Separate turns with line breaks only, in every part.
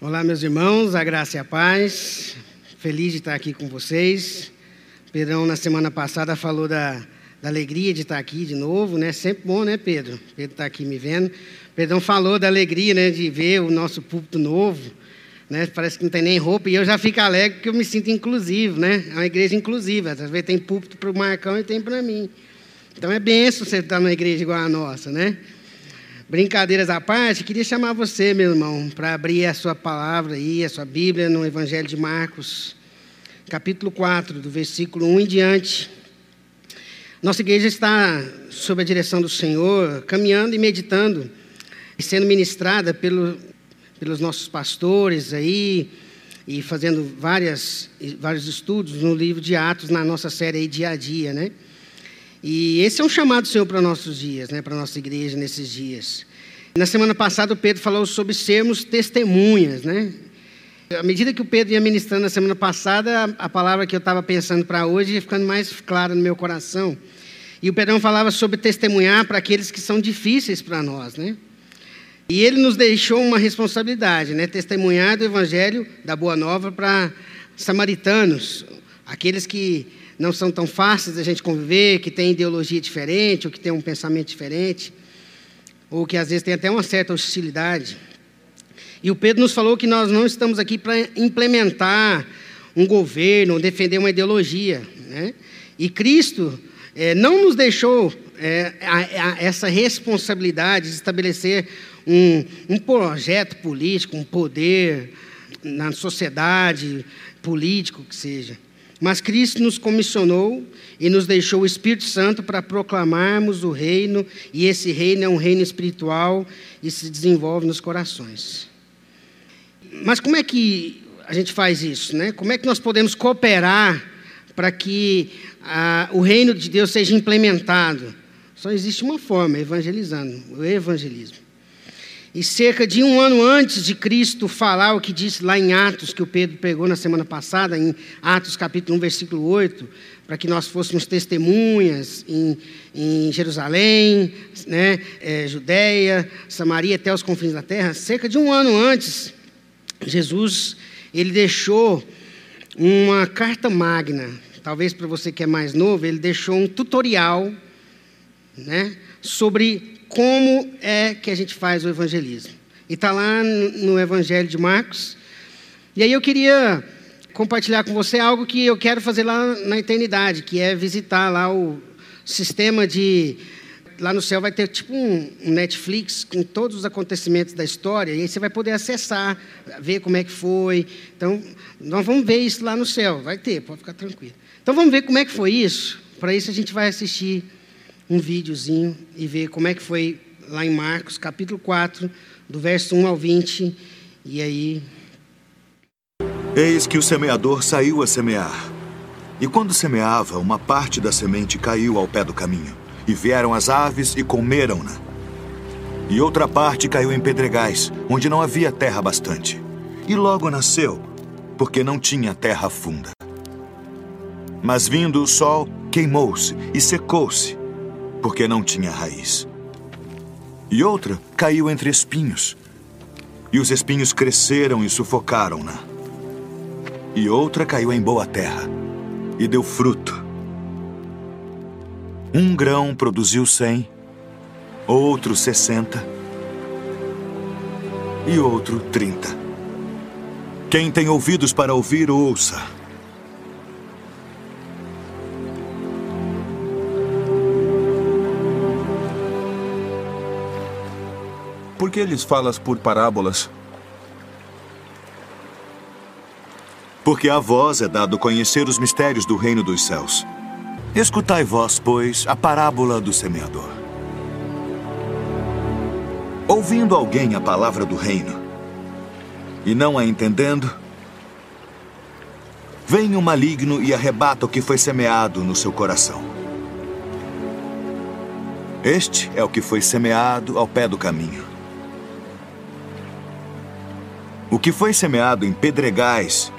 Olá, meus irmãos, a graça e a paz. Feliz de estar aqui com vocês. Pedrão, na semana passada, falou da, da alegria de estar aqui de novo, né? Sempre bom, né, Pedro? Pedro está aqui me vendo. Pedrão falou da alegria, né, de ver o nosso púlpito novo. Né? Parece que não tem nem roupa e eu já fico alegre porque eu me sinto inclusivo, né? É uma igreja inclusiva. Às vezes tem púlpito para o Marcão e tem para mim. Então é benção você estar numa igreja igual a nossa, né? Brincadeiras à parte, queria chamar você, meu irmão, para abrir a sua palavra aí, a sua Bíblia, no Evangelho de Marcos, capítulo 4, do versículo 1 em diante. Nossa igreja está, sob a direção do Senhor, caminhando e meditando, e sendo ministrada pelo, pelos nossos pastores aí, e fazendo várias, vários estudos no livro de Atos, na nossa série aí, Dia a Dia, né? E esse é um chamado do Senhor para nossos dias, né, para nossa igreja nesses dias. Na semana passada o Pedro falou sobre sermos testemunhas, né? À medida que o Pedro ia ministrando na semana passada, a palavra que eu estava pensando para hoje ia ficando mais clara no meu coração. E o Pedrão falava sobre testemunhar para aqueles que são difíceis para nós, né? E ele nos deixou uma responsabilidade, né? Testemunhar do evangelho da Boa Nova para samaritanos, aqueles que não são tão fáceis da gente conviver, que têm ideologia diferente, ou que têm um pensamento diferente, ou que às vezes tem até uma certa hostilidade. E o Pedro nos falou que nós não estamos aqui para implementar um governo, ou defender uma ideologia. Né? E Cristo é, não nos deixou é, a, a, essa responsabilidade de estabelecer um, um projeto político, um poder na sociedade, político que seja. Mas Cristo nos comissionou e nos deixou o Espírito Santo para proclamarmos o reino, e esse reino é um reino espiritual e se desenvolve nos corações. Mas como é que a gente faz isso? Né? Como é que nós podemos cooperar para que ah, o reino de Deus seja implementado? Só existe uma forma, evangelizando, o evangelismo. E cerca de um ano antes de Cristo falar o que disse lá em Atos, que o Pedro pegou na semana passada, em Atos capítulo 1, versículo 8, para que nós fôssemos testemunhas em, em Jerusalém, né, é, Samaria, até os confins da terra, cerca de um ano antes, Jesus ele deixou uma carta magna, talvez para você que é mais novo, ele deixou um tutorial né, sobre como é que a gente faz o evangelismo. E está lá no Evangelho de Marcos. E aí eu queria compartilhar com você algo que eu quero fazer lá na eternidade, que é visitar lá o sistema de. Lá no céu vai ter tipo um Netflix com todos os acontecimentos da história, e aí você vai poder acessar, ver como é que foi. Então, nós vamos ver isso lá no céu, vai ter, pode ficar tranquilo. Então, vamos ver como é que foi isso. Para isso, a gente vai assistir um videozinho e ver como é que foi lá em Marcos, capítulo 4, do verso 1 ao 20. E aí.
Eis que o semeador saiu a semear. E quando semeava, uma parte da semente caiu ao pé do caminho, e vieram as aves e comeram-na. E outra parte caiu em pedregais, onde não havia terra bastante. E logo nasceu, porque não tinha terra funda. Mas vindo o sol, queimou-se e secou-se, porque não tinha raiz. E outra caiu entre espinhos, e os espinhos cresceram e sufocaram-na. E outra caiu em boa terra, e deu fruto. Um grão produziu cem, outro sessenta, e outro trinta. Quem tem ouvidos para ouvir, ouça.
Por que lhes falas por parábolas?
Porque a vós é dado conhecer os mistérios do reino dos céus. Escutai vós, pois, a parábola do semeador. Ouvindo alguém a palavra do reino e não a entendendo, vem o maligno e arrebata o que foi semeado no seu coração. Este é o que foi semeado ao pé do caminho. O que foi semeado em pedregais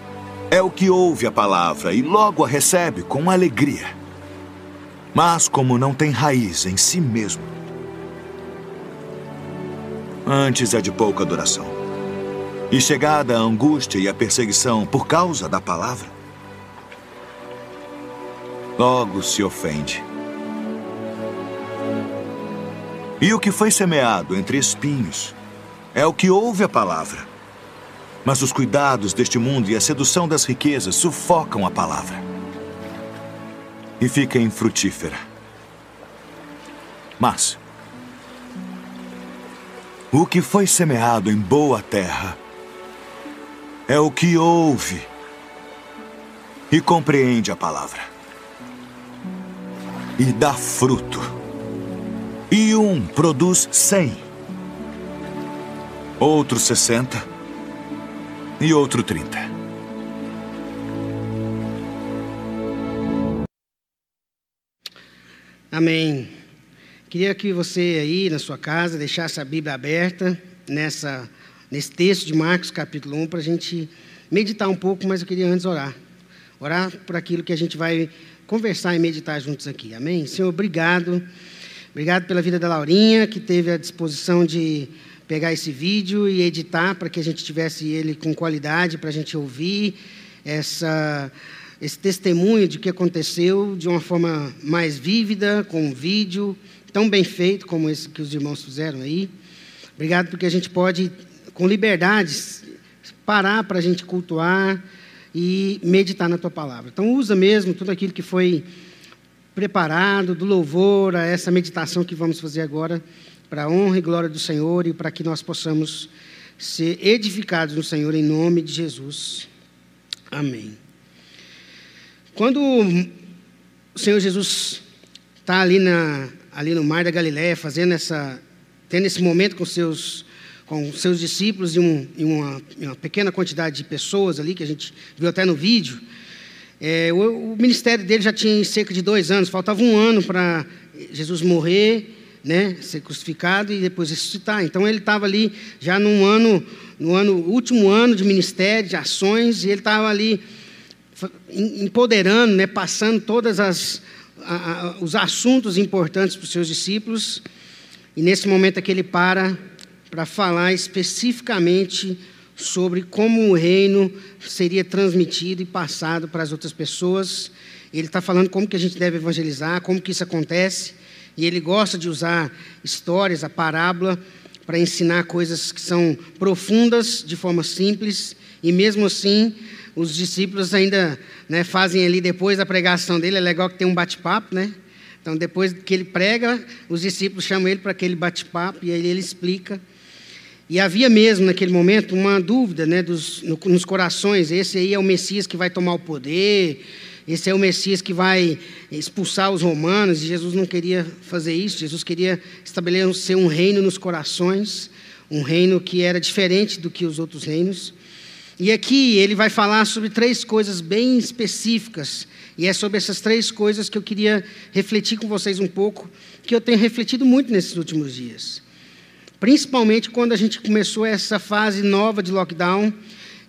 é o que ouve a palavra e logo a recebe com alegria. Mas, como não tem raiz em si mesmo, antes é de pouca duração. E chegada a angústia e a perseguição por causa da palavra, logo se ofende. E o que foi semeado entre espinhos é o que ouve a palavra. Mas os cuidados deste mundo e a sedução das riquezas sufocam a palavra. E fica infrutífera. Mas o que foi semeado em boa terra é o que ouve e compreende a palavra. E dá fruto. E um produz cem, outro sessenta e outro trinta.
Amém. Queria que você aí na sua casa deixasse a Bíblia aberta nessa nesse texto de Marcos, capítulo 1, para a gente meditar um pouco, mas eu queria antes orar. Orar por aquilo que a gente vai conversar e meditar juntos aqui. Amém? Senhor, obrigado. Obrigado pela vida da Laurinha, que teve a disposição de pegar esse vídeo e editar para que a gente tivesse ele com qualidade, para a gente ouvir essa, esse testemunho de que aconteceu de uma forma mais vívida, com um vídeo tão bem feito como esse que os irmãos fizeram aí. Obrigado porque a gente pode com liberdade, parar para a gente cultuar e meditar na tua palavra. Então, usa mesmo tudo aquilo que foi preparado, do louvor a essa meditação que vamos fazer agora, para a honra e glória do Senhor e para que nós possamos ser edificados no Senhor em nome de Jesus. Amém. Quando o Senhor Jesus está ali, na, ali no mar da Galiléia, fazendo essa, tendo esse momento com seus com seus discípulos e, um, e uma, uma, pequena quantidade de pessoas ali, que a gente viu até no vídeo. É, o, o, ministério dele já tinha cerca de dois anos, faltava um ano para Jesus morrer, né, ser crucificado e depois ressuscitar. Então ele estava ali já num ano, no ano, último ano de ministério, de ações, e ele estava ali empoderando, né, passando todos os assuntos importantes para os seus discípulos. E nesse momento é que ele para para falar especificamente sobre como o reino seria transmitido e passado para as outras pessoas. Ele está falando como que a gente deve evangelizar, como que isso acontece, e ele gosta de usar histórias, a parábola, para ensinar coisas que são profundas de forma simples, e mesmo assim os discípulos ainda né, fazem ali depois da pregação dele, é legal que tem um bate-papo, né? Então depois que ele prega, os discípulos chamam ele para aquele bate-papo e aí ele explica. E havia mesmo naquele momento uma dúvida né, dos, no, nos corações: esse aí é o Messias que vai tomar o poder, esse é o Messias que vai expulsar os romanos. E Jesus não queria fazer isso, Jesus queria estabelecer um reino nos corações, um reino que era diferente do que os outros reinos. E aqui ele vai falar sobre três coisas bem específicas, e é sobre essas três coisas que eu queria refletir com vocês um pouco, que eu tenho refletido muito nesses últimos dias. Principalmente quando a gente começou essa fase nova de lockdown,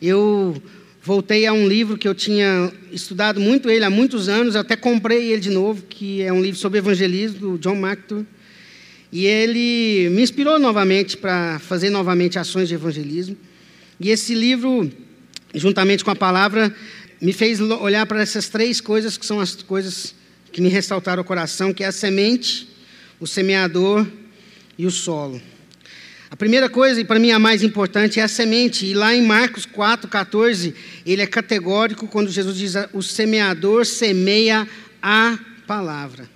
eu voltei a um livro que eu tinha estudado muito ele há muitos anos, até comprei ele de novo, que é um livro sobre evangelismo do John MacArthur. E ele me inspirou novamente para fazer novamente ações de evangelismo. E esse livro, juntamente com a palavra, me fez olhar para essas três coisas que são as coisas que me ressaltaram o coração, que é a semente, o semeador e o solo. A primeira coisa, e para mim a mais importante, é a semente. E lá em Marcos 4, 14, ele é categórico quando Jesus diz: o semeador semeia a palavra.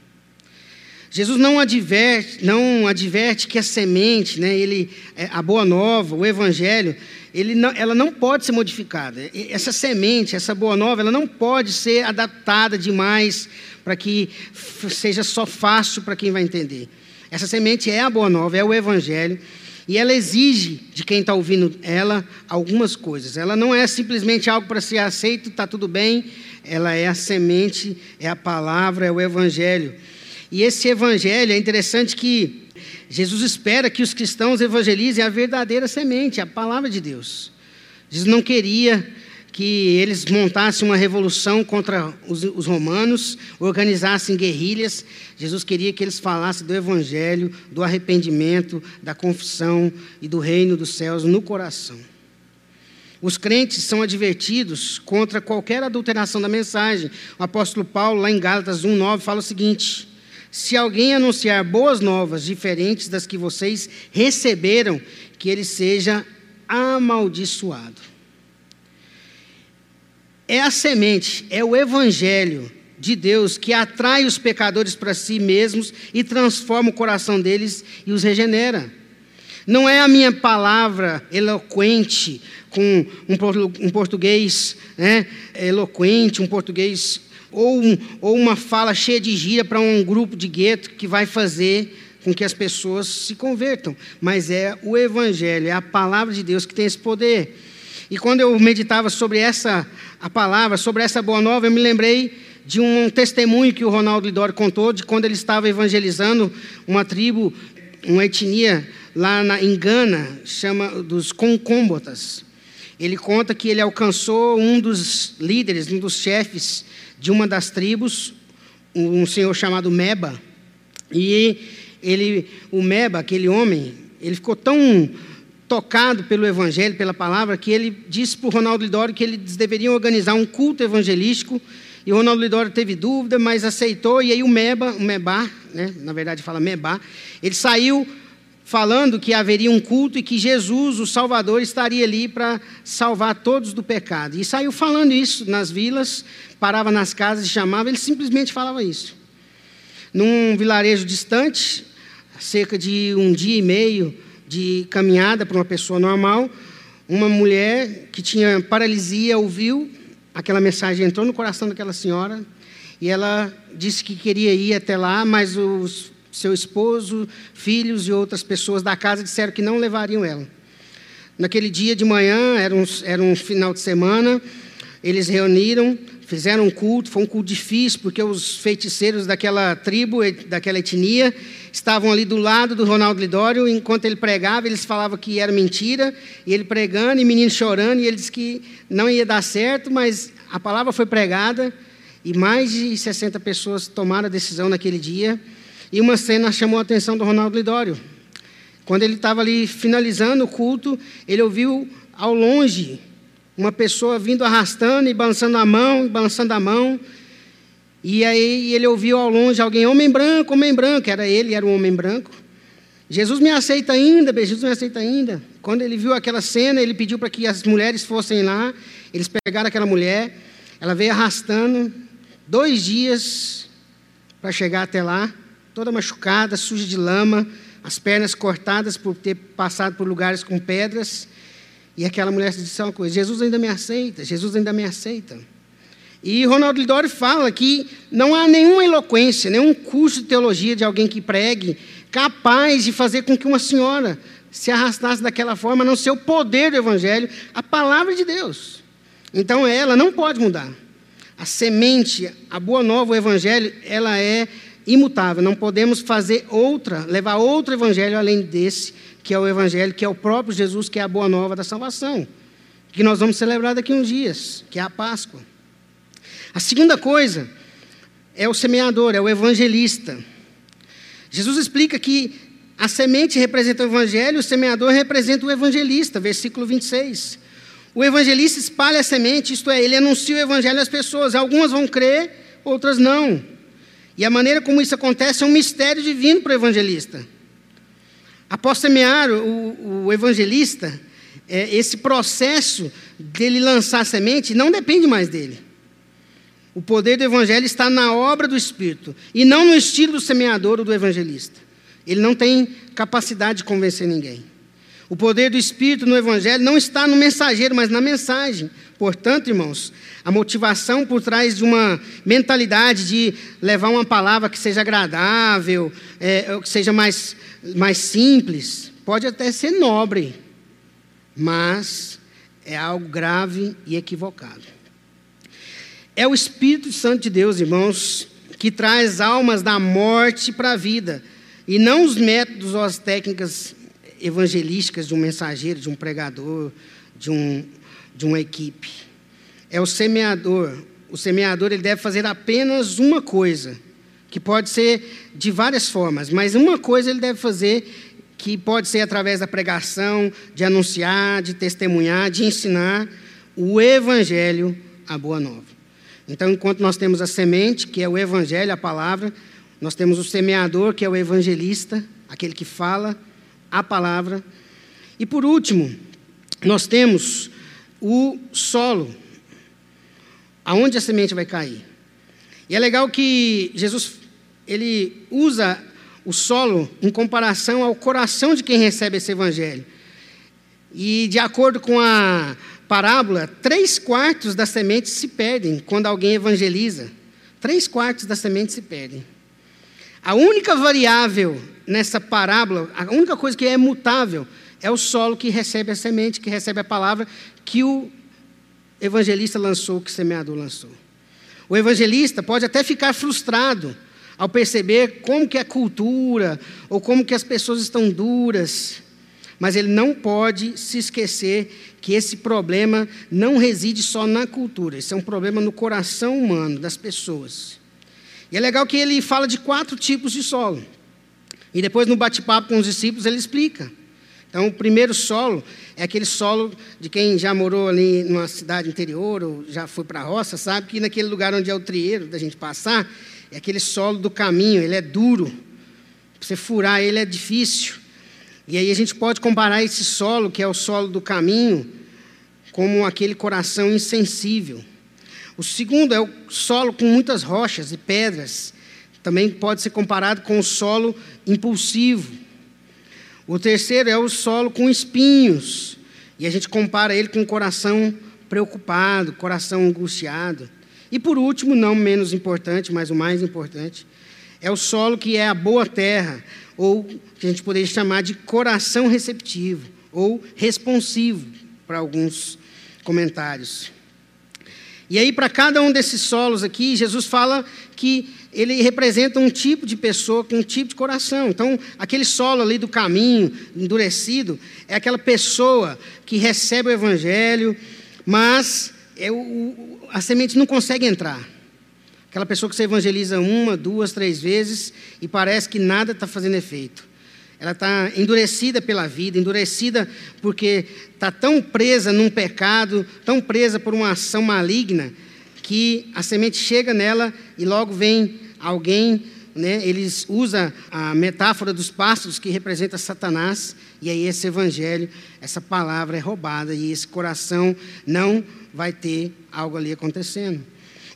Jesus não adverte, não adverte que a semente, né, ele, é, a boa nova, o evangelho, ele não, ela não pode ser modificada. Essa semente, essa boa nova, ela não pode ser adaptada demais para que seja só fácil para quem vai entender. Essa semente é a boa nova, é o evangelho. E ela exige de quem está ouvindo ela algumas coisas. Ela não é simplesmente algo para ser aceito, está tudo bem. Ela é a semente, é a palavra, é o evangelho. E esse evangelho é interessante que Jesus espera que os cristãos evangelizem a verdadeira semente, a palavra de Deus. Jesus não queria que eles montassem uma revolução contra os, os, romanos, organizassem guerrilhas. Jesus queria que eles falassem do evangelho, do arrependimento, da confissão e do reino dos céus no coração. Os crentes são advertidos contra qualquer adulteração da mensagem. O apóstolo Paulo, lá em Gálatas 1,9, fala o seguinte: Se alguém anunciar boas novas diferentes das que vocês receberam, que ele seja amaldiçoado. É a semente, é o evangelho de Deus que atrai os pecadores para si mesmos e transforma o coração deles e os regenera. Não é a minha palavra eloquente, com um, português né, eloquente, um português, ou, um, ou uma fala cheia de gíria para um grupo de gueto que vai fazer com que as pessoas se convertam. Mas é o Evangelho, é a palavra de Deus que tem esse poder. E quando eu meditava sobre essa a palavra, sobre essa boa nova, eu me lembrei de um testemunho que o Ronaldo Lidori contou de quando ele estava evangelizando uma tribo, uma etnia lá na, em Gana, chama dos Concombotas. Ele conta que ele alcançou um dos líderes, um dos chefes de uma das tribos, um senhor chamado Meba. E ele, o Meba, aquele homem, ele ficou tão tocado pelo evangelho, pela palavra, que ele disse para o Ronaldo Lidori que eles deveriam organizar um culto evangelístico. E o Ronaldo Lidori teve dúvida, mas aceitou. E aí o Meba, o Meba, né, na verdade fala Meba, ele saiu falando que haveria um culto e que Jesus, o Salvador, estaria ali para salvar todos do pecado. E saiu falando isso nas vilas, parava nas casas chamava, ele simplesmente falava isso. Num vilarejo distante, cerca de um dia e meio de caminhada para uma pessoa normal, uma mulher que tinha paralisia ouviu aquela mensagem, entrou no coração daquela senhora e ela disse que queria ir até lá, mas os seu esposo, filhos e outras pessoas da casa disseram que não levariam ela. Naquele dia de manhã, era um, era um final de semana, eles reuniram, fizeram um culto, foi um culto difícil, porque os feiticeiros daquela tribo, daquela etnia, estavam ali do lado do Ronaldo Lidório, enquanto ele pregava, eles falavam que era mentira, e ele pregando, e menino chorando, e ele disse que não ia dar certo, mas a palavra foi pregada, e mais de 60 pessoas tomaram a decisão naquele dia, e uma cena chamou a atenção do Ronaldo Lidório. Quando ele estava ali finalizando o culto, ele ouviu ao longe uma pessoa vindo arrastando e balançando a mão, balançando a mão. E aí ele ouviu ao longe alguém, homem branco, homem branco, era ele, era um homem branco. Jesus me aceita ainda, Jesus me aceita ainda. Quando ele viu aquela cena, ele pediu para que as mulheres fossem lá. Eles pegaram aquela mulher, ela veio arrastando dois dias para chegar até lá toda machucada, suja de lama, as pernas cortadas por ter passado por lugares com pedras. E aquela mulher disse uma coisa: Jesus ainda me aceita, Jesus ainda me aceita. E Ronaldo Lidori fala que não há nenhuma eloquência, nenhum curso de teologia de alguém que pregue capaz de fazer com que uma senhora se arrastasse daquela forma, a não ser o poder do Evangelho, a palavra de Deus. Então ela não pode mudar. A semente, a boa nova, o Evangelho, ela é imutável. Não podemos fazer outra, levar outro evangelho além desse, que é o evangelho, que é o próprio Jesus, que é a boa nova da salvação, que nós vamos celebrar daqui uns dias, que é a Páscoa. A segunda coisa é o semeador, é o evangelista. Jesus explica que a semente representa o evangelho, o semeador representa o evangelista, versículo 26. O evangelista espalha a semente, isto é, ele anuncia o evangelho às pessoas. Algumas vão crer, outras não. E a maneira como isso acontece é um mistério divino para o evangelista. Após semear o, o evangelista, é, esse processo dele lançar a semente não depende mais dele. O poder do evangelho está na obra do Espírito e não no estilo do semeador ou do evangelista. Ele não tem capacidade de convencer ninguém. O poder do Espírito no Evangelho não está no mensageiro, mas na mensagem. Portanto, irmãos, a motivação por trás de uma mentalidade de levar uma palavra que seja agradável, é, que seja mais, mais simples, pode até ser nobre, mas é algo grave e equivocado. É o Espírito Santo de Deus, irmãos, que traz almas da morte para a vida, e não os métodos ou as técnicas evangelísticas de um mensageiro, de um pregador, de, um, de uma equipe. É o semeador. O semeador ele deve fazer apenas uma coisa, que pode ser de várias formas, mas uma coisa ele deve fazer que pode ser através da pregação, de anunciar, de testemunhar, de ensinar o Evangelho, a Boa Nova. Então, enquanto nós temos a semente, que é o Evangelho, a palavra, nós temos o semeador, que é o evangelista, aquele que fala a palavra. E por último, nós temos o solo, aonde a semente vai cair. E é legal que Jesus ele usa o solo em comparação ao coração de quem recebe esse evangelho. E de acordo com a parábola, três quartos das sementes se perdem quando alguém evangeliza. Três quartos das sementes se perdem. A única variável nessa parábola, a única coisa que é mutável, é o solo que recebe a semente, que recebe a palavra que o evangelista lançou, que o semeador lançou. O evangelista pode até ficar frustrado ao perceber como que a cultura ou como que as pessoas estão duras, mas ele não pode se esquecer que esse problema não reside só na cultura, esse é um problema no coração humano das pessoas. E é legal que ele fala de quatro tipos de solo. E depois, no bate-papo com os discípulos, ele explica. Então, o primeiro solo é aquele solo de quem já morou ali numa cidade interior ou já foi para a roça, sabe que naquele lugar onde é o trieiro da gente passar, é aquele solo do caminho, ele é duro. Você furar ele é difícil. E aí a gente pode comparar esse solo, que é o solo do caminho, como aquele coração insensível. O segundo é o solo com muitas rochas e pedras. Também pode ser comparado com o solo impulsivo. O terceiro é o solo com espinhos. E a gente compara ele com o coração preocupado, coração angustiado. E por último, não menos importante, mas o mais importante, é o solo que é a boa terra, ou que a gente poderia chamar de coração receptivo, ou responsivo, para alguns comentários. E aí, para cada um desses solos aqui, Jesus fala que ele representa um tipo de pessoa com um tipo de coração. Então, aquele solo ali do caminho, endurecido, é aquela pessoa que recebe o evangelho, mas é o, a semente não consegue entrar. Aquela pessoa que você evangeliza uma, duas, três vezes e parece que nada está fazendo efeito. Ela está endurecida pela vida, endurecida porque está tão presa num pecado, tão presa por uma ação maligna, que a semente chega nela e logo vem alguém, né, eles usam a metáfora dos pássaros que representa Satanás, e aí esse evangelho, essa palavra é roubada e esse coração não vai ter algo ali acontecendo.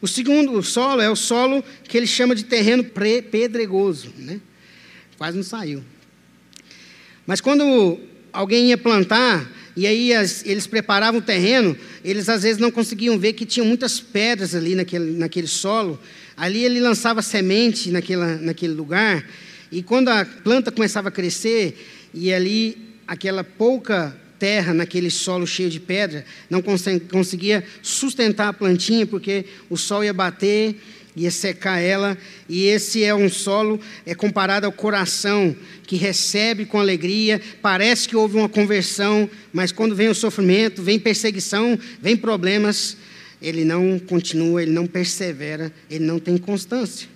O segundo solo é o solo que ele chama de terreno pedregoso, né? Quase não saiu. Mas quando alguém ia plantar, e aí as, eles preparavam o terreno, eles às vezes não conseguiam ver que tinham muitas pedras ali naquele, naquele solo. Ali ele lançava semente naquela, naquele lugar, e quando a planta começava a crescer, e ali aquela pouca terra naquele solo cheio de pedra, não conseguia sustentar a plantinha, porque o sol ia bater ia secar ela, e esse é um solo é comparado ao coração que recebe com alegria, parece que houve uma conversão, mas quando vem o sofrimento, vem perseguição, vem problemas, ele não continua, ele não persevera, ele não tem constância.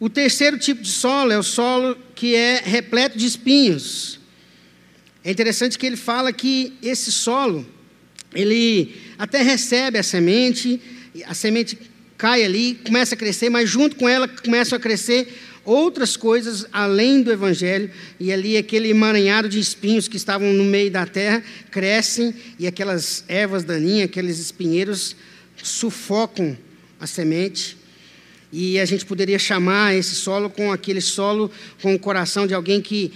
O terceiro tipo de solo é o solo que é repleto de espinhos. É interessante que ele fala que esse solo, ele até recebe a semente, a semente cai ali, começa a crescer, mas junto com ela começam a crescer outras coisas além do Evangelho, e ali aquele emaranhado de espinhos que estavam no meio da terra crescem, e aquelas ervas daninhas, aqueles espinheiros sufocam a semente. E a gente poderia chamar esse solo com aquele solo com o coração de alguém que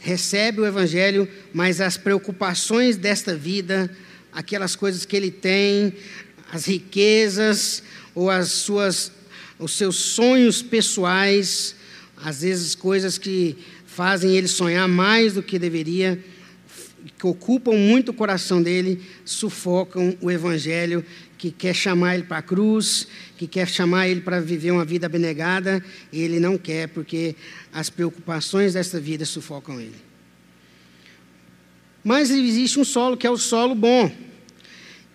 recebe o Evangelho, mas as preocupações desta vida, aquelas coisas que ele tem, as riquezas, ou as suas, os seus sonhos pessoais, às vezes coisas que fazem ele sonhar mais do que deveria, que ocupam muito o coração dele, sufocam o evangelho, que quer chamar ele para a cruz, que quer chamar ele para viver uma vida abnegada, e ele não quer, porque as preocupações dessa vida sufocam ele. Mas existe um solo que é o solo bom.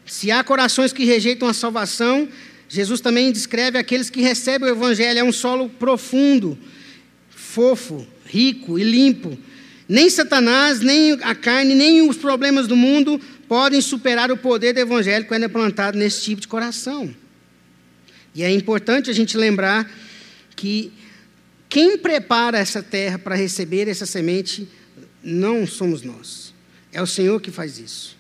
Se há corações que rejeitam a salvação, Jesus também descreve aqueles que recebem o Evangelho, é um solo profundo, fofo, rico e limpo. Nem Satanás, nem a carne, nem os problemas do mundo podem superar o poder do evangelho quando é plantado nesse tipo de coração. E é importante a gente lembrar que quem prepara essa terra para receber essa semente não somos nós. É o Senhor que faz isso.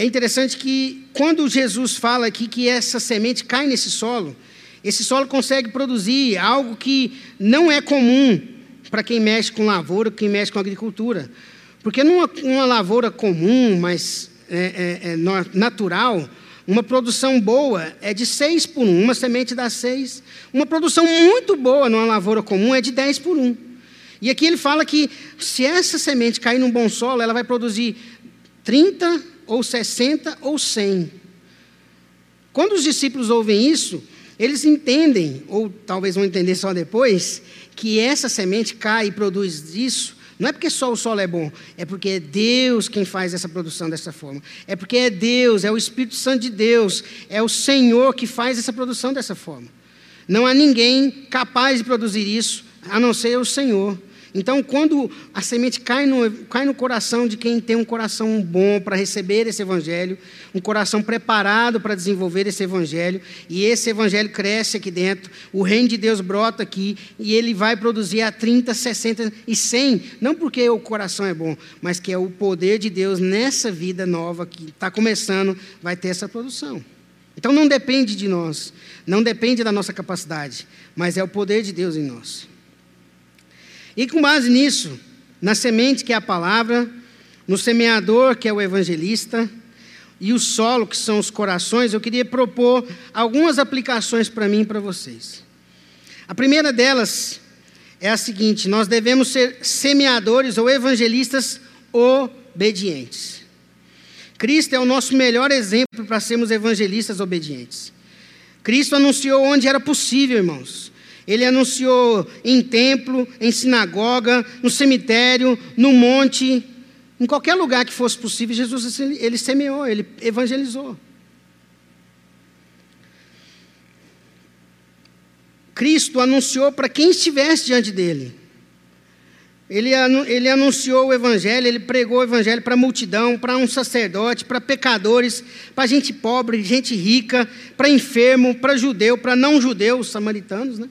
É interessante que quando Jesus fala aqui que essa semente cai nesse solo, esse solo consegue produzir algo que não é comum para quem mexe com lavoura, quem mexe com agricultura. Porque numa uma lavoura comum, mas é, é, é natural, uma produção boa é de 6 por 1, uma semente dá 6. Uma produção muito boa numa lavoura comum é de 10 por 1. E aqui ele fala que se essa semente cair num bom solo, ela vai produzir 30 ou 60 ou 100. Quando os discípulos ouvem isso, eles entendem, ou talvez vão entender só depois, que essa semente cai e produz isso, não é porque só o solo é bom, é porque é Deus quem faz essa produção dessa forma. É porque é Deus, é o Espírito Santo de Deus, é o Senhor que faz essa produção dessa forma. Não há ninguém capaz de produzir isso, a não ser o Senhor. Então, quando a semente cai no, cai no coração de quem tem um coração bom para receber esse evangelho, um coração preparado para desenvolver esse evangelho, e esse evangelho cresce aqui dentro, o reino de Deus brota aqui, e ele vai produzir a 30, 60 e 100, não porque o coração é bom, mas que é o poder de Deus nessa vida nova que está começando, vai ter essa produção. Então não depende de nós, não depende da nossa capacidade, mas é o poder de Deus em nós. E com base nisso, na semente que é a palavra, no semeador que é o evangelista, e o solo que são os corações, eu queria propor algumas aplicações para mim e para vocês. A primeira delas é a seguinte: nós devemos ser semeadores ou evangelistas obedientes. Cristo é o nosso melhor exemplo para sermos evangelistas obedientes. Cristo anunciou onde era possível, irmãos. Ele anunciou em templo, em sinagoga, no cemitério, no monte, em qualquer lugar que fosse possível, Jesus ele semeou, ele evangelizou. Cristo anunciou para quem estivesse diante dele. Ele, ele anunciou o Evangelho, ele pregou o Evangelho para a multidão, para um sacerdote, para pecadores, para gente pobre, gente rica, para enfermo, para judeu, para não judeu, os samaritanos, né?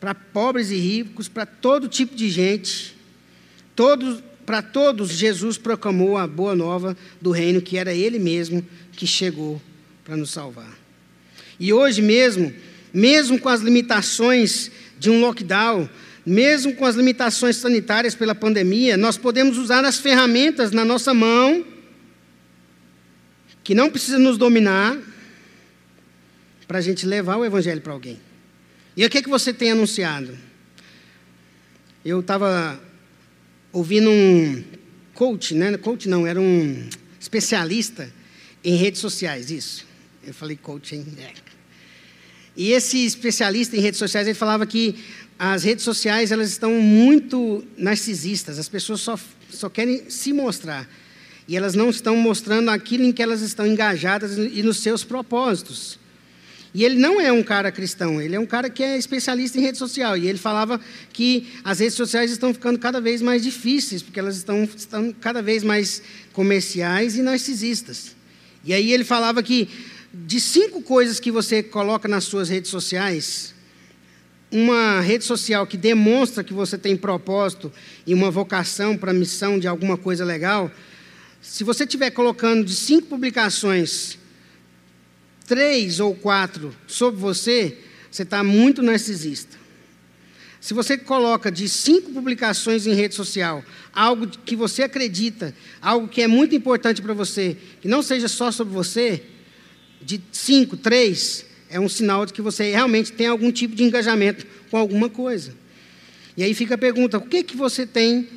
Para pobres e ricos, para todo tipo de gente. Todos, para todos, Jesus proclamou a boa nova do reino, que era Ele mesmo que chegou para nos salvar. E hoje mesmo, mesmo com as limitações de um lockdown, mesmo com as limitações sanitárias pela pandemia, nós podemos usar as ferramentas na nossa mão, que não precisa nos dominar, para a gente levar o Evangelho para alguém. E o que, é que você tem anunciado? Eu estava ouvindo um coach, né? Coach não, era um especialista em redes sociais, isso. Eu falei coach, hein? É. E esse especialista em redes sociais, ele falava que as redes sociais, elas estão muito narcisistas. As pessoas só, só querem se mostrar. E elas não estão mostrando aquilo em que elas estão engajadas e nos seus propósitos. E ele não é um cara cristão, ele é um cara que é especialista em rede social. E ele falava que as redes sociais estão ficando cada vez mais difíceis, porque elas estão, estão cada vez mais comerciais e narcisistas. E aí ele falava que de cinco coisas que você coloca nas suas redes sociais, uma rede social que demonstra que você tem propósito e uma vocação para a missão de alguma coisa legal, se você estiver colocando de cinco publicações três ou quatro sobre você, você está muito narcisista. Se você coloca de cinco publicações em rede social algo que você acredita, algo que é muito importante para você, que não seja só sobre você, de cinco, três, é um sinal de que você realmente tem algum tipo de engajamento com alguma coisa. E aí fica a pergunta: o que que você tem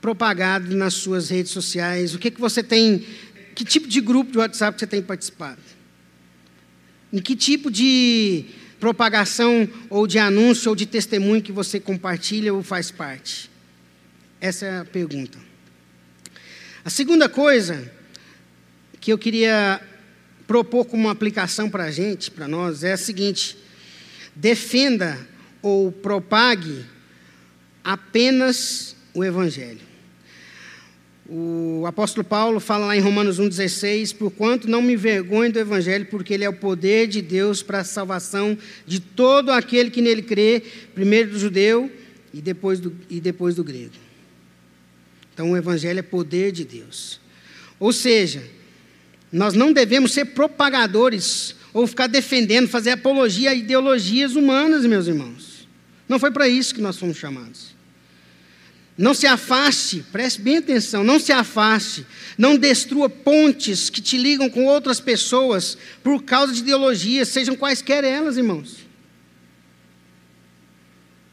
propagado nas suas redes sociais? O que que você tem? Que tipo de grupo de WhatsApp você tem participado? Em que tipo de propagação ou de anúncio ou de testemunho que você compartilha ou faz parte? Essa é a pergunta. A segunda coisa que eu queria propor como aplicação para a gente, para nós, é a seguinte: defenda ou propague apenas o Evangelho. O apóstolo Paulo fala lá em Romanos 1,16: Porquanto não me vergonho do Evangelho, porque ele é o poder de Deus para a salvação de todo aquele que nele crê, primeiro do judeu e depois do, e depois do grego. Então o Evangelho é poder de Deus. Ou seja, nós não devemos ser propagadores ou ficar defendendo, fazer apologia a ideologias humanas, meus irmãos. Não foi para isso que nós fomos chamados. Não se afaste, preste bem atenção, não se afaste, não destrua pontes que te ligam com outras pessoas por causa de ideologias, sejam quaisquer elas, irmãos.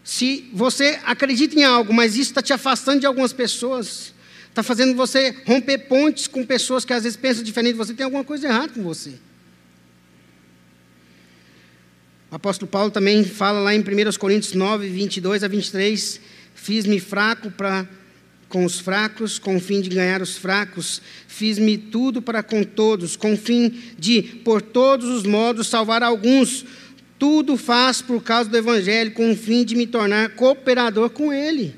Se você acredita em algo, mas isso está te afastando de algumas pessoas, está fazendo você romper pontes com pessoas que às vezes pensam diferente de você, tem alguma coisa errada com você. O apóstolo Paulo também fala lá em 1 Coríntios 9, 22 a 23 Fiz-me fraco para com os fracos, com o fim de ganhar os fracos. Fiz-me tudo para com todos, com o fim de, por todos os modos, salvar alguns. Tudo faz por causa do Evangelho, com o fim de me tornar cooperador com ele.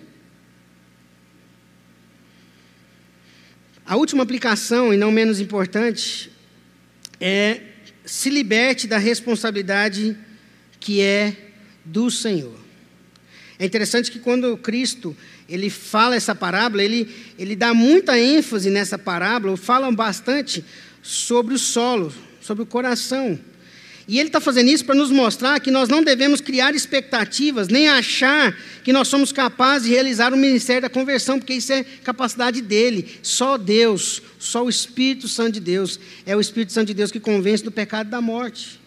A última aplicação, e não menos importante, é se liberte da responsabilidade que é do Senhor. É interessante que quando Cristo ele fala essa parábola, ele, ele dá muita ênfase nessa parábola, fala bastante sobre o solo, sobre o coração. E ele está fazendo isso para nos mostrar que nós não devemos criar expectativas, nem achar que nós somos capazes de realizar o ministério da conversão, porque isso é capacidade dele. Só Deus, só o Espírito Santo de Deus, é o Espírito Santo de Deus que convence do pecado e da morte.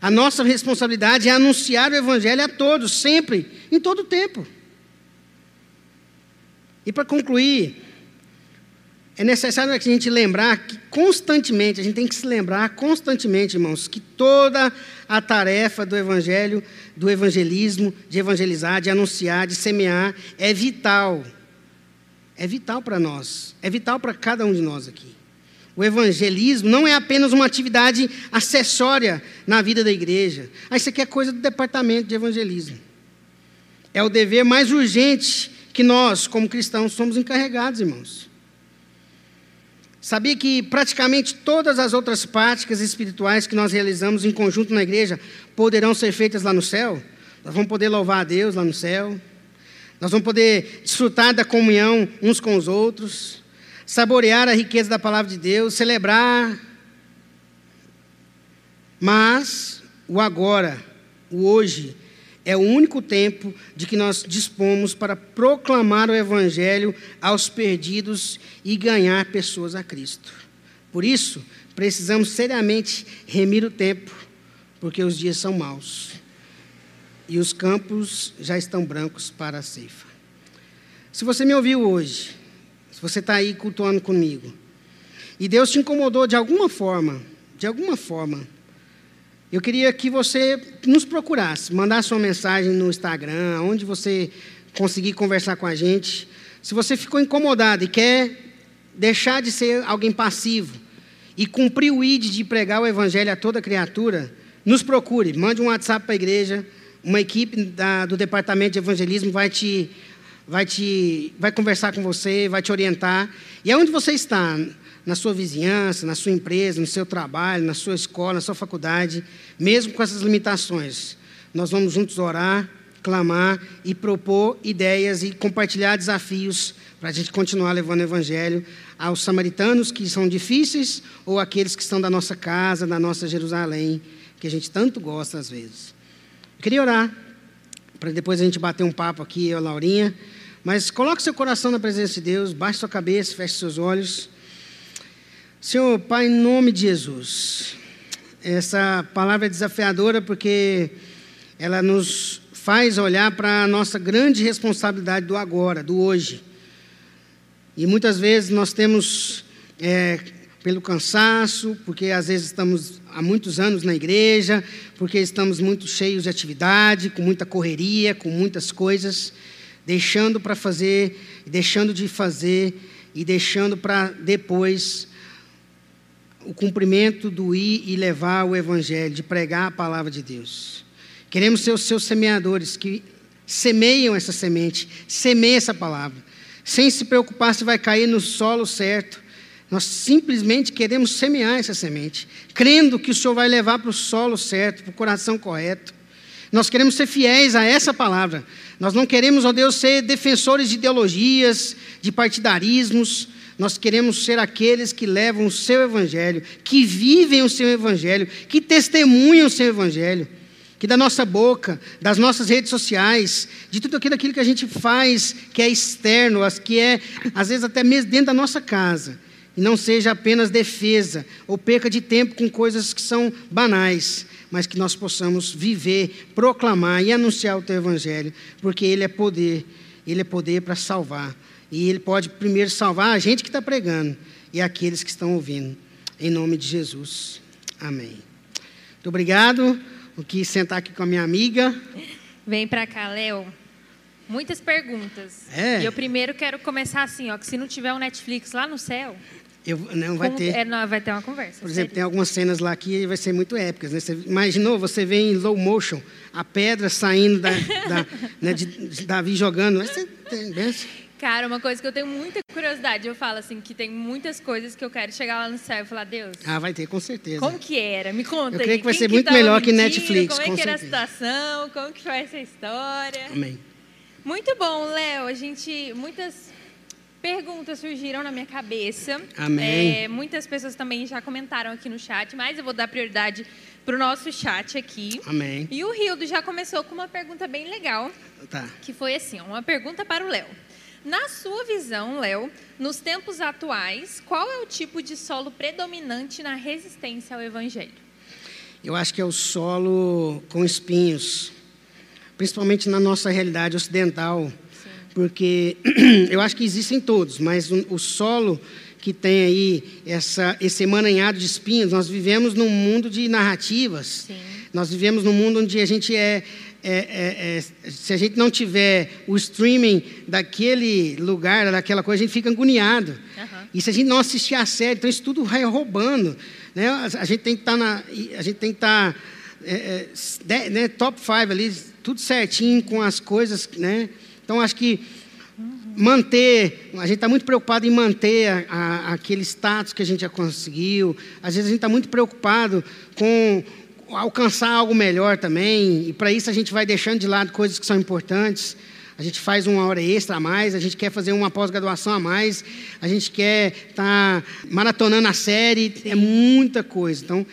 A nossa responsabilidade é anunciar o Evangelho a todos, sempre, em todo tempo. E para concluir, é necessário que a gente lembrar que constantemente, a gente tem que se lembrar constantemente, irmãos, que toda a tarefa do evangelho, do evangelismo, de evangelizar, de anunciar, de semear, é vital. É vital para nós, é vital para cada um de nós aqui. O evangelismo não é apenas uma atividade acessória na vida da igreja. Ah, isso aqui é coisa do departamento de evangelismo. É o dever mais urgente que nós, como cristãos, somos encarregados, irmãos. Sabia que praticamente todas as outras práticas espirituais que nós realizamos em conjunto na igreja poderão ser feitas lá no céu? Nós vamos poder louvar a Deus lá no céu. Nós vamos poder desfrutar da comunhão uns com os outros saborear a riqueza da palavra de Deus, celebrar. Mas o agora, o hoje, é o único tempo de que nós dispomos para proclamar o Evangelho aos perdidos e ganhar pessoas a Cristo. Por isso, precisamos seriamente remir o tempo, porque os dias são maus e os campos já estão brancos para a ceifa. Se você me ouviu hoje se você está aí cultuando comigo, e Deus te incomodou de alguma forma, de alguma forma, eu queria que você nos procurasse, mandasse uma mensagem no Instagram, onde você conseguir conversar com a gente. Se você ficou incomodado e quer deixar de ser alguém passivo e cumprir o ID de pregar o Evangelho a toda criatura, nos procure, mande um WhatsApp para a igreja, uma equipe da, do departamento de evangelismo vai te vai, te, vai conversar com você, vai te orientar. E aonde você está, na sua vizinhança, na sua empresa, no seu trabalho, na sua escola, na sua faculdade, mesmo com essas limitações, nós vamos juntos orar, clamar e propor ideias e compartilhar desafios para a gente continuar levando o Evangelho aos samaritanos que são difíceis ou aqueles que estão da nossa casa, da nossa Jerusalém, que a gente tanto gosta às vezes. Eu queria orar, para depois a gente bater um papo aqui, eu, Laurinha. Mas coloque seu coração na presença de Deus, baixe sua cabeça, feche seus olhos. Senhor, Pai, em nome de Jesus, essa palavra é desafiadora porque ela nos faz olhar para a nossa grande responsabilidade do agora, do hoje. E muitas vezes nós temos, é, pelo cansaço, porque às vezes estamos há muitos anos na igreja, porque estamos muito cheios de atividade, com muita correria, com muitas coisas deixando para fazer, deixando de fazer e deixando para depois o cumprimento do ir e levar o evangelho, de pregar a palavra de Deus. Queremos ser os seus semeadores que semeiam essa semente, semeia essa palavra, sem se preocupar se vai cair no solo certo. Nós simplesmente queremos semear essa semente, crendo que o Senhor vai levar para o solo certo, para o coração correto. Nós queremos ser fiéis a essa palavra. Nós não queremos, ó Deus, ser defensores de ideologias, de partidarismos. Nós queremos ser aqueles que levam o seu evangelho, que vivem o seu evangelho, que testemunham o seu evangelho. Que da nossa boca, das nossas redes sociais, de tudo aquilo, que a gente faz, que é externo, que é, às vezes, até mesmo dentro da nossa casa, e não seja apenas defesa ou perca de tempo com coisas que são banais, mas que nós possamos viver, proclamar e anunciar o teu evangelho, porque ele é poder, ele é poder para salvar. E ele pode primeiro salvar a gente que está pregando e aqueles que estão ouvindo. Em nome de Jesus. Amém. Muito obrigado. Vou aqui sentar aqui com a minha amiga.
Vem para cá, Léo. Muitas perguntas.
É.
E eu primeiro quero começar assim, ó, que se não tiver um Netflix lá no céu,
eu, não vai
como-
ter.
é, não, vai ter uma conversa.
Por exemplo,
sério.
tem algumas cenas lá que vai ser muito épicas. Né? Você imaginou, você vê em low motion a pedra saindo da, da- né, de, de Davi jogando. Aí Você tem, né?
Cara, uma coisa que eu tenho muita curiosidade, eu falo assim, que tem muitas coisas que eu quero chegar lá no céu e falar, Deus,
Ah, vai ter, com certeza.
como que era? Me conta
Eu
aí.
creio que vai ser muito melhor que? Netflix,
Como é que era
certeza.
a situação? Como que foi essa história?
Amém.
Muito bom, Léo. A gente muitas perguntas surgiram na minha cabeça.
Amém.
É, muitas pessoas também já comentaram aqui no chat, mas eu vou dar prioridade para o nosso chat aqui.
Amém.
E o Rildo já começou com uma pergunta bem legal,
Tá.
que foi assim, uma pergunta para o Léo. Na sua visão, Léo, nos tempos atuais, qual é o tipo de solo predominante na resistência ao evangelho?
Eu acho que é o solo com espinhos, principalmente na nossa realidade ocidental, porque eu acho que existem todos, mas o, o solo que tem aí essa, esse emaranhado de espinhos, nós vivemos num mundo de narrativas.
Sim.
Nós vivemos num mundo onde a gente é, é- é- é- se a gente não tiver o streaming daquele lugar, daquela coisa, a gente fica agoniado.
Aham.
E se a gente não assistir a série, então isso tudo vai roubando. Né? A, gente tem que estar na, a gente tem que estar é, é, de- né, top 5 ali, tudo certinho com as coisas, né? Então acho que manter, a gente está muito preocupado em manter a- a- aquele status que a gente já conseguiu. Às vezes a gente está muito preocupado com alcançar algo melhor também. E para isso a gente vai deixando de lado coisas que são importantes. A gente faz uma hora extra a mais, a gente quer fazer uma pós-graduação a mais, a gente quer estar maratonando a série, é muita coisa. Então,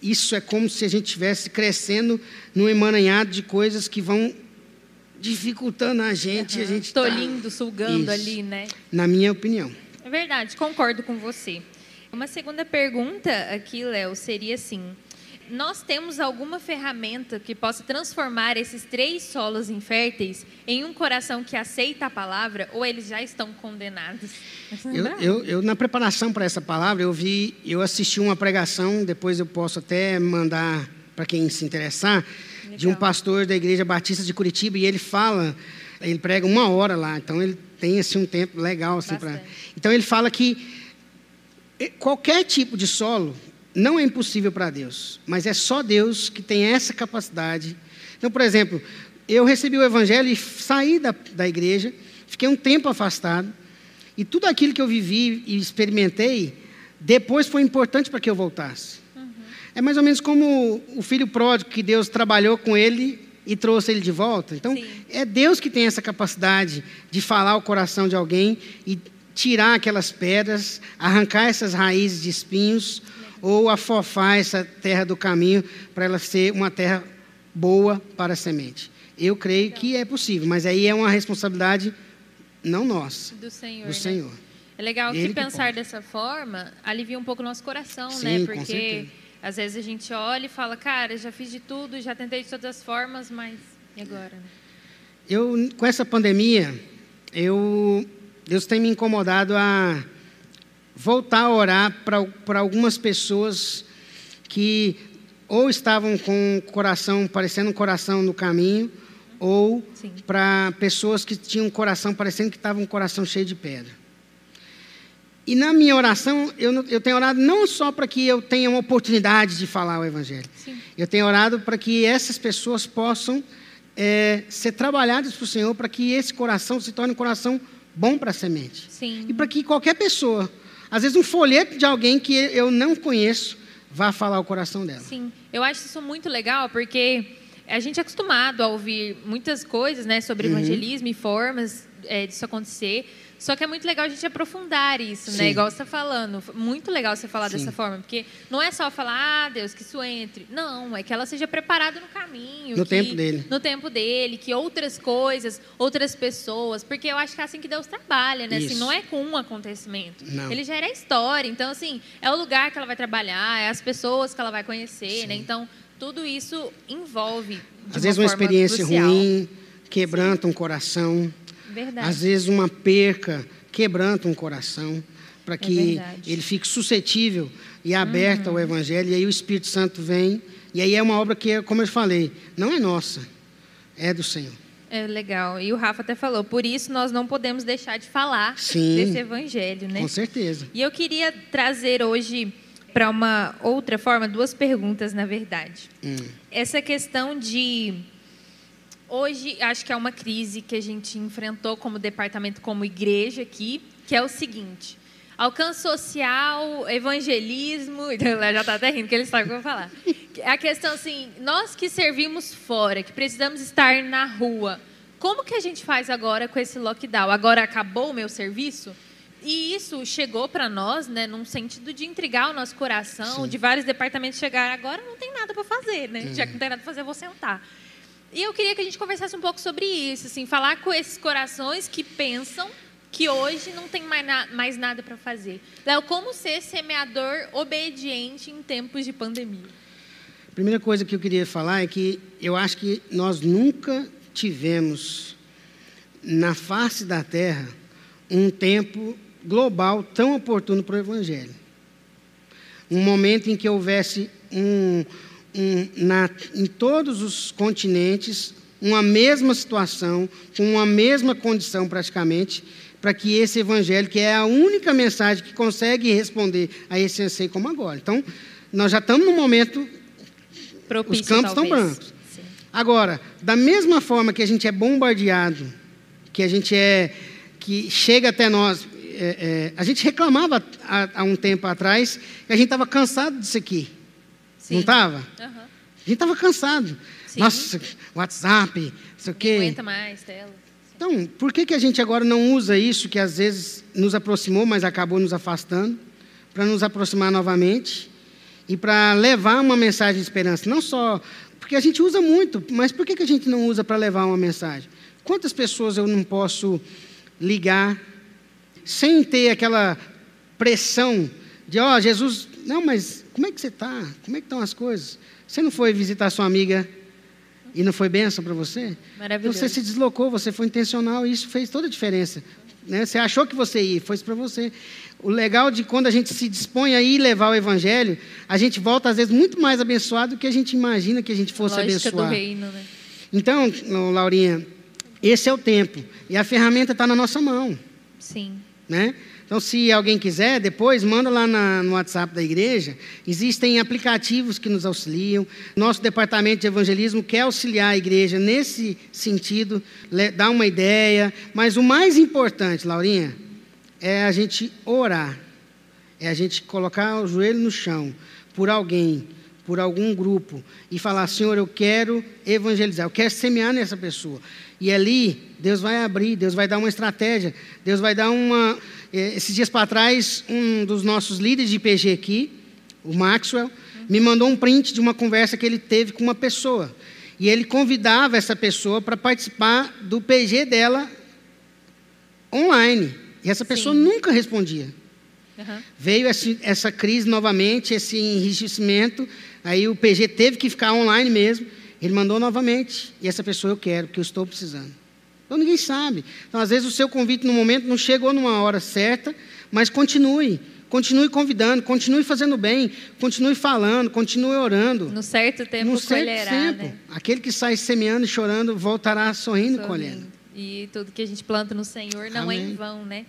isso é como se a gente estivesse crescendo num emaranhado de coisas que vão dificultando a gente. e a gente tá-
Tolindo, sugando
Isso.
ali, né?
Na minha opinião.
É verdade, concordo com você. Uma segunda pergunta aqui, Léo, seria assim: nós temos alguma ferramenta que possa transformar esses três solos inférteis em um coração que aceita a palavra ou eles já estão condenados?
Eu, eu, eu, na preparação para essa palavra, eu vi, eu assisti uma pregação, depois eu posso até mandar para quem se interessar, de um
Legal.
pastor da Igreja Batista de Curitiba, e ele fala, ele prega uma hora lá, então ele tem assim, um tempo legal. Assim.
Bastante.
Então ele fala que eh, qualquer tipo de solo não é impossível para Deus, mas é só Deus que tem essa capacidade. Então, por exemplo, eu recebi o Evangelho e saí da, da igreja, fiquei um tempo afastado, e tudo aquilo que eu vivi e experimentei, depois foi importante para que eu voltasse. É mais ou menos como o filho pródigo que Deus trabalhou com ele e trouxe ele de volta. Então,
Sim.
é Deus que tem essa capacidade de falar o coração de alguém e tirar aquelas pedras, arrancar essas raízes de espinhos ou afofar essa terra do caminho para ela ser uma terra boa para a semente. Eu creio que é possível, mas aí é uma responsabilidade não nossa,
Do Senhor.
do
né?
Senhor.
É legal
Ele
que pensar dessa forma alivia um pouco o nosso coração,
Sim,
né? Porque às vezes a gente olha e fala, cara, já fiz de tudo, já tentei de todas as formas, mas e agora? né?
Eu, com essa pandemia, eu, Deus tem me incomodado a voltar a orar para algumas pessoas que ou estavam com o coração, parecendo um coração no caminho, ou para pessoas que tinham um coração parecendo que estavam o coração cheio de pedra. E na minha oração, eu, eu tenho orado não só para que eu tenha uma oportunidade de falar o Evangelho.
Sim.
Eu tenho orado para que essas pessoas possam é, ser trabalhadas para o Senhor para que esse coração se torne um coração bom para a semente.
Sim.
E para que qualquer pessoa, às vezes um folheto de alguém que eu não conheço, vá falar o coração dela.
Sim, eu acho isso muito legal porque a gente é acostumado a ouvir muitas coisas né, sobre
Uhum.
evangelismo e formas é, disso acontecer. Só que é muito legal a gente aprofundar isso,
Sim.
né? Igual você está falando. Muito legal você falar
Sim.
dessa forma, porque não é só falar, ah, Deus, que isso entre. Não, é que ela seja preparada no caminho.
No
que-
tempo dele.
No tempo dele, que outras coisas, outras pessoas. Porque eu acho que é assim que Deus trabalha, né? Assim, não é com um acontecimento.
Não.
Ele gera a história. Então, assim, é o lugar que ela vai trabalhar, é as pessoas que ela vai conhecer, né? Então, tudo isso envolve.
Às vezes uma experiência
crucial.
ruim quebranta um coração.
Verdade.
Às vezes uma perca quebranta um coração para que
É verdade. Uhum.
ele fique suscetível e aberto ao Evangelho. E aí o Espírito Santo vem. E aí é uma obra que, como eu falei, não é nossa, é do Senhor.
É legal. E o Rafa até falou, por isso nós não podemos deixar de falar
Sim.
desse evangelho, né?
Com certeza.
E eu queria trazer hoje para uma outra forma duas perguntas, na verdade.
Hum.
Essa questão de hoje acho que é uma crise que a gente enfrentou como departamento, como igreja aqui, que é o seguinte: alcance social, evangelismo, ela já está até rindo que ele sabe o que eu vou falar. A questão assim, nós que servimos fora, que precisamos estar na rua, como que a gente faz agora com esse lockdown? Agora acabou o meu serviço? E isso chegou para nós, né, num sentido de intrigar o nosso coração, de vários departamentos chegar agora não tem nada para fazer, né? Já que não tem nada para fazer, eu vou sentar. E eu queria que a gente conversasse um pouco sobre isso, assim, falar com esses corações que pensam que hoje não tem mais, na- mais nada para fazer. Léo, como ser semeador obediente em tempos de pandemia?
A primeira coisa que eu queria falar é que eu acho que nós nunca tivemos na face da terra um tempo global tão oportuno para o Evangelho. Um momento em que houvesse um, um, na, em todos os continentes uma mesma situação, com uma mesma condição praticamente, para que esse Evangelho, que é a única mensagem que consegue responder a esse anseio como agora. Então, nós já estamos num momento
Propício,
Os campos estão
talvez.
brancos.
Sim.
Agora, da mesma forma que a gente é bombardeado, que a gente é que chega até nós, é, é, a gente reclamava há, há um tempo atrás que a gente estava cansado disso aqui,
Sim.
não estava?
Aham.
A gente estava cansado.
Sim.
Nossa, WhatsApp, não sei o
Não
quê.
aguenta mais tela.
Então, por que, que a gente agora não usa isso que às vezes nos aproximou, mas acabou nos afastando, para nos aproximar novamente e para levar uma mensagem de esperança? Não só. Porque a gente usa muito, mas por que, que a gente não usa para levar uma mensagem? Quantas pessoas eu não posso ligar sem ter aquela pressão de, ó, Jesus, não, mas como é que você está? Como é que estão as coisas? Você não foi visitar sua amiga e não foi bênção para você?
Maravilhoso.
Você se deslocou, você foi intencional e isso fez toda a diferença. Né? Você achou que você ia, foi isso para você. O legal de quando a gente se dispõe a ir levar o evangelho, a gente volta às vezes muito mais abençoado do que a gente imagina que a gente fosse
Lógica
abençoar.
do reino, né?
Então, Laurinha, esse é o tempo e a ferramenta está na nossa mão.
Sim.
Né? Então, se alguém quiser, depois manda lá na- no WhatsApp da igreja. Existem aplicativos que nos auxiliam. Nosso departamento de evangelismo quer auxiliar a igreja nesse sentido, dar uma ideia. Mas o mais importante, Laurinha, é a gente orar. É a gente colocar o joelho no chão por alguém, por algum grupo e falar: Senhor, eu quero evangelizar, eu quero semear nessa pessoa. E ali, Deus vai abrir, Deus vai dar uma estratégia, Deus vai dar uma. eh, Esses dias para trás, um dos nossos líderes de IPG aqui, o Maxwell, me mandou um print de uma conversa que ele teve com uma pessoa. E ele convidava essa pessoa para participar do PG dela online. E essa pessoa
Sim.
nunca respondia.
Aham.
Veio esse- essa crise novamente, esse enriquecimento, aí o PG teve que ficar online mesmo. Ele mandou novamente, e essa pessoa eu quero, porque eu estou precisando. Então ninguém sabe. Então, às vezes, o seu convite no momento não chegou numa hora certa, mas continue. Continue convidando, continue fazendo bem, continue falando, continue orando.
No certo tempo
no certo
colherá,
tempo.
né?
Aquele que sai semeando e chorando voltará sorrindo e colhendo.
E tudo que a gente planta no Senhor não é em
Amém.
vão, né?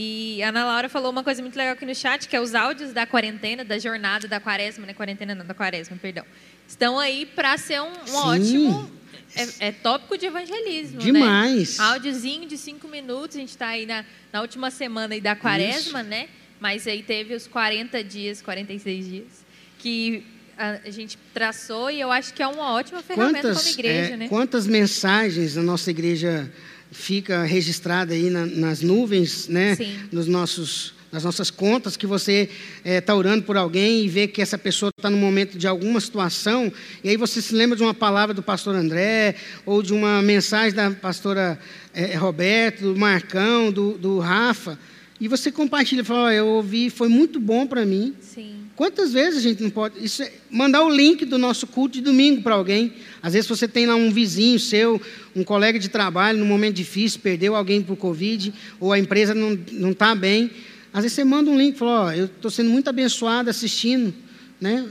E a Ana Laura falou uma coisa muito legal aqui no chat, que é os áudios da quarentena, da jornada da quaresma, né? Quarentena não, da quaresma, perdão. Estão aí para ser um, um ótimo É, é tópico de evangelismo,
Demais.
né? Áudiozinho de cinco minutos, a gente está aí na, na última semana aí da quaresma,
Isso.
né? Mas aí teve os 40 dias, 46 dias, que a, gente traçou e eu acho que é uma ótima ferramenta como
Quantas,
igreja,
é,
né?
quantas mensagens a nossa igreja fica registrada aí na- nas nuvens, né?
Sim.
Nos nossos, nas nossas contas, que você está orando por alguém e vê que essa pessoa está no momento de alguma situação, e aí você se lembra de uma palavra do pastor André, ou de uma mensagem da pastora eh, Roberto, do Marcão, do, do Rafa, e você compartilha, fala, "Ó, eu ouvi, foi muito bom para mim.
Sim.
Quantas vezes a gente não pode. Isso é mandar o link do nosso culto de domingo para alguém. Às vezes você tem lá um vizinho seu, um colega de trabalho, num momento difícil, perdeu alguém por Covid, ou a empresa não está bem. Às vezes você manda um link e fala: Ó, eu estou sendo muito abençoado assistindo. Né?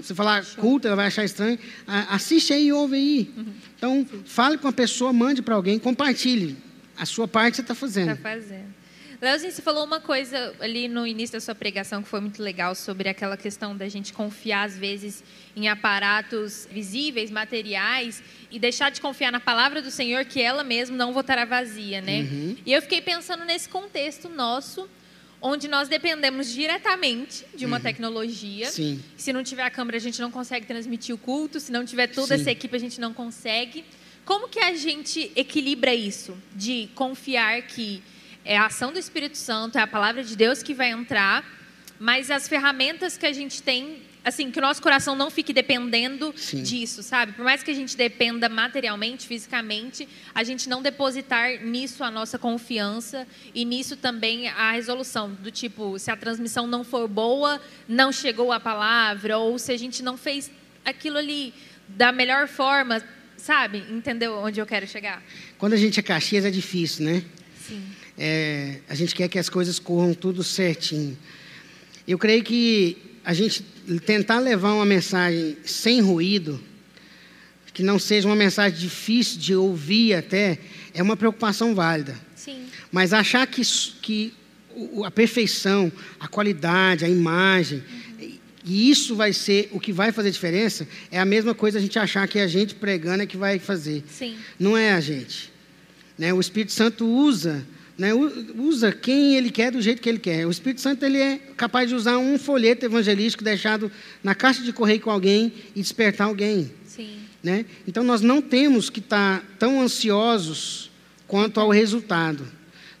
Você falar culto, ela vai achar estranho. Assiste aí e ouve aí. Então, fale com a pessoa, mande para alguém, compartilhe. A sua parte você está fazendo.
Está fazendo. Leozinho, você falou uma coisa ali no início da sua pregação que foi muito legal sobre aquela questão da gente confiar, às vezes, em aparatos visíveis, materiais, e deixar de confiar na palavra do Senhor, que ela mesma não voltará vazia, né?
Uhum.
E eu fiquei pensando nesse contexto nosso, onde nós dependemos diretamente de uma tecnologia.
Uhum. Sim.
Se não tiver a câmera, a gente não consegue transmitir o culto. Se não tiver toda
Sim.
essa equipe, a gente não consegue. Como que a gente equilibra isso? De confiar que é a ação do Espírito Santo, é a palavra de Deus que vai entrar, mas as ferramentas que a gente tem, assim, que o nosso coração não fique dependendo
Sim.
disso, sabe? Por mais que a gente dependa materialmente, fisicamente, a gente não depositar nisso a nossa confiança e nisso também a resolução do tipo, se a transmissão não for boa, não chegou a palavra, ou se a gente não fez aquilo ali da melhor forma, sabe? Entendeu onde eu quero chegar?
Quando a gente é Caxias é difícil, né?
Sim.
É, a gente quer que as coisas corram tudo certinho. Eu creio que a gente tentar levar uma mensagem sem ruído, que não seja uma mensagem difícil de ouvir até, é uma preocupação válida.
Sim.
Mas achar que, que a perfeição, a qualidade, a imagem, e isso vai ser o que vai fazer diferença, é a mesma coisa a gente achar que a gente pregando é que vai fazer.
Sim.
Não é a gente. Né? O Espírito Santo usa, né? usa quem ele quer do jeito que ele quer. O Espírito Santo ele é capaz de usar um folheto evangelístico deixado na caixa de correio com alguém e despertar alguém.
Sim.
Né? Então nós não temos que estar tão ansiosos quanto ao resultado.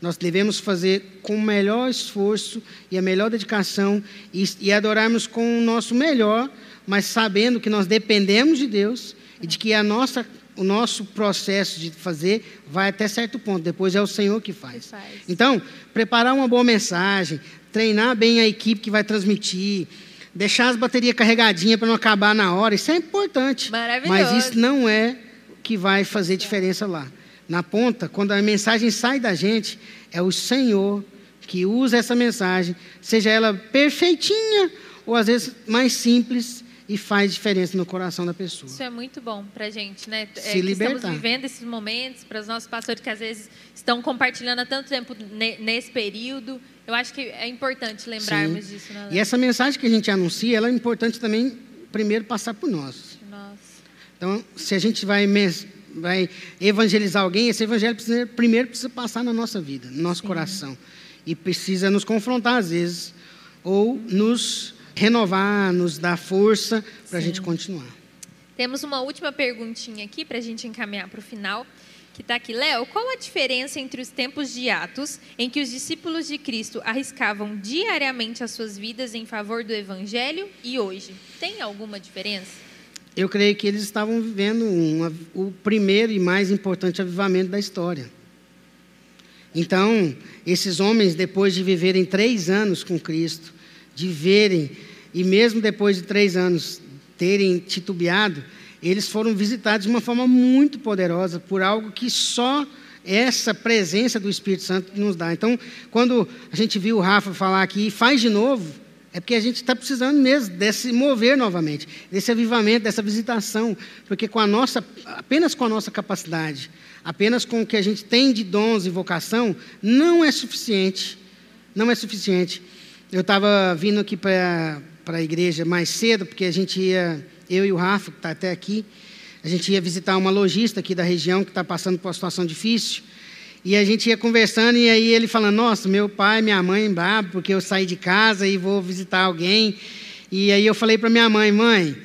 Nós devemos fazer com o melhor esforço e a melhor dedicação e, e adorarmos com o nosso melhor, mas sabendo que nós dependemos de Deus e de que a nossa, o nosso processo de fazer vai até certo ponto. Depois é o Senhor que faz.
Que faz.
Então, preparar uma boa mensagem, treinar bem a equipe que vai transmitir, deixar as baterias carregadinhas para não acabar na hora, isso é importante.
Maravilhoso.
Mas isso não é o que vai fazer diferença lá. Na ponta, quando a mensagem sai da gente, é o Senhor que usa essa mensagem, seja ela perfeitinha ou às vezes mais simples e faz diferença no coração da pessoa.
Isso é muito bom para a gente, né?
Se
É, que
libertar.
Estamos vivendo esses momentos, para os nossos pastores que às vezes estão compartilhando há tanto tempo ne- nesse período. Eu acho que é importante lembrarmos
Sim.
disso, né?
E essa mensagem que a gente anuncia, ela é importante também, primeiro, passar por nós.
Nossa.
Então, se a gente vai, vai evangelizar alguém, esse evangelho precisa, primeiro precisa passar na nossa vida, no nosso coração. E precisa nos confrontar às vezes, ou nos renovar, nos dar força para a gente continuar.
Temos uma última perguntinha aqui para a gente encaminhar para o final, que está aqui. Léo, qual a diferença entre os tempos de Atos, em que os discípulos de Cristo arriscavam diariamente as suas vidas em favor do Evangelho, e hoje? Tem alguma diferença?
Eu creio que eles estavam vivendo uma- o primeiro e mais importante avivamento da história. Então, esses homens, depois de viverem três anos com Cristo, de verem, e mesmo depois de três anos terem titubeado, eles foram visitados de uma forma muito poderosa por algo que só essa presença do Espírito Santo nos dá. Então, quando a gente viu o Rafa falar aqui, faz de novo, é porque a gente está precisando mesmo desse mover novamente, desse avivamento, dessa visitação, porque com a nossa, apenas com a nossa capacidade, apenas com o que a gente tem de dons e vocação, não é suficiente. Não é suficiente. Eu estava vindo aqui para a igreja mais cedo, porque a gente ia, eu e o Rafa, que está até aqui, a gente ia visitar uma lojista aqui da região que está passando por uma situação difícil. E a gente ia conversando e aí ele falando: Nossa, meu pai, minha mãe brabo porque eu saí de casa e vou visitar alguém. E aí eu falei para minha mãe: Mãe,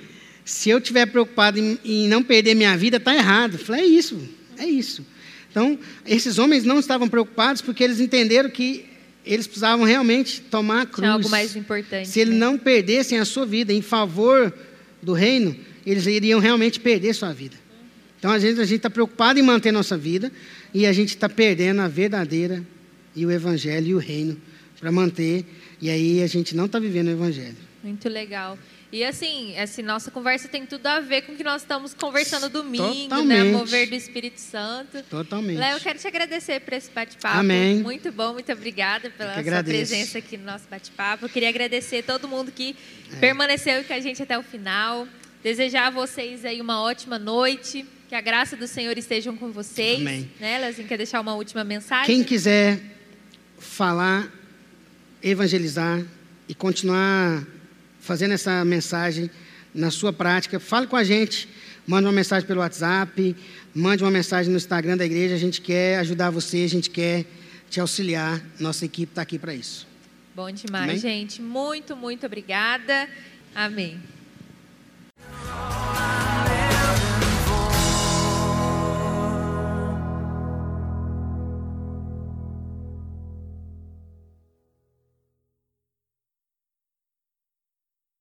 se eu estiver preocupado em, em, não perder minha vida, está errado. Eu falei: É isso, é isso. Então, esses homens não estavam preocupados porque eles entenderam que eles precisavam realmente tomar a cruz.
Tinha algo mais importante.
Se eles
né?
não perdessem a sua vida em favor do reino, eles iriam realmente perder sua vida. Então, às vezes, a gente está preocupado em manter nossa vida e a gente está perdendo a verdadeira e o evangelho e o reino para manter. E aí a gente não está vivendo o evangelho.
Muito legal. E assim, essa nossa conversa tem tudo a ver com o que nós estamos conversando domingo, né?
Totalmente.
Mover do Espírito Santo.
Totalmente.
Léo, eu quero te agradecer por esse bate-papo.
Amém.
Muito bom, muito obrigada pela sua presença aqui no nosso bate-papo. Eu queria agradecer todo mundo que
É.
permaneceu com a gente até o final. Desejar a vocês aí uma ótima noite. Que a graça do Senhor estejam com vocês.
Amém.
Né, Leozinho? Quer deixar uma última mensagem?
Quem quiser falar, evangelizar e continuar fazendo essa mensagem na sua prática. Fale com a gente, mande uma mensagem pelo WhatsApp, mande uma mensagem no Instagram da igreja. A gente quer ajudar você, a gente quer te auxiliar. Nossa equipe está aqui para isso.
Bom demais,
Amém?
gente. Muito, muito obrigada. Amém.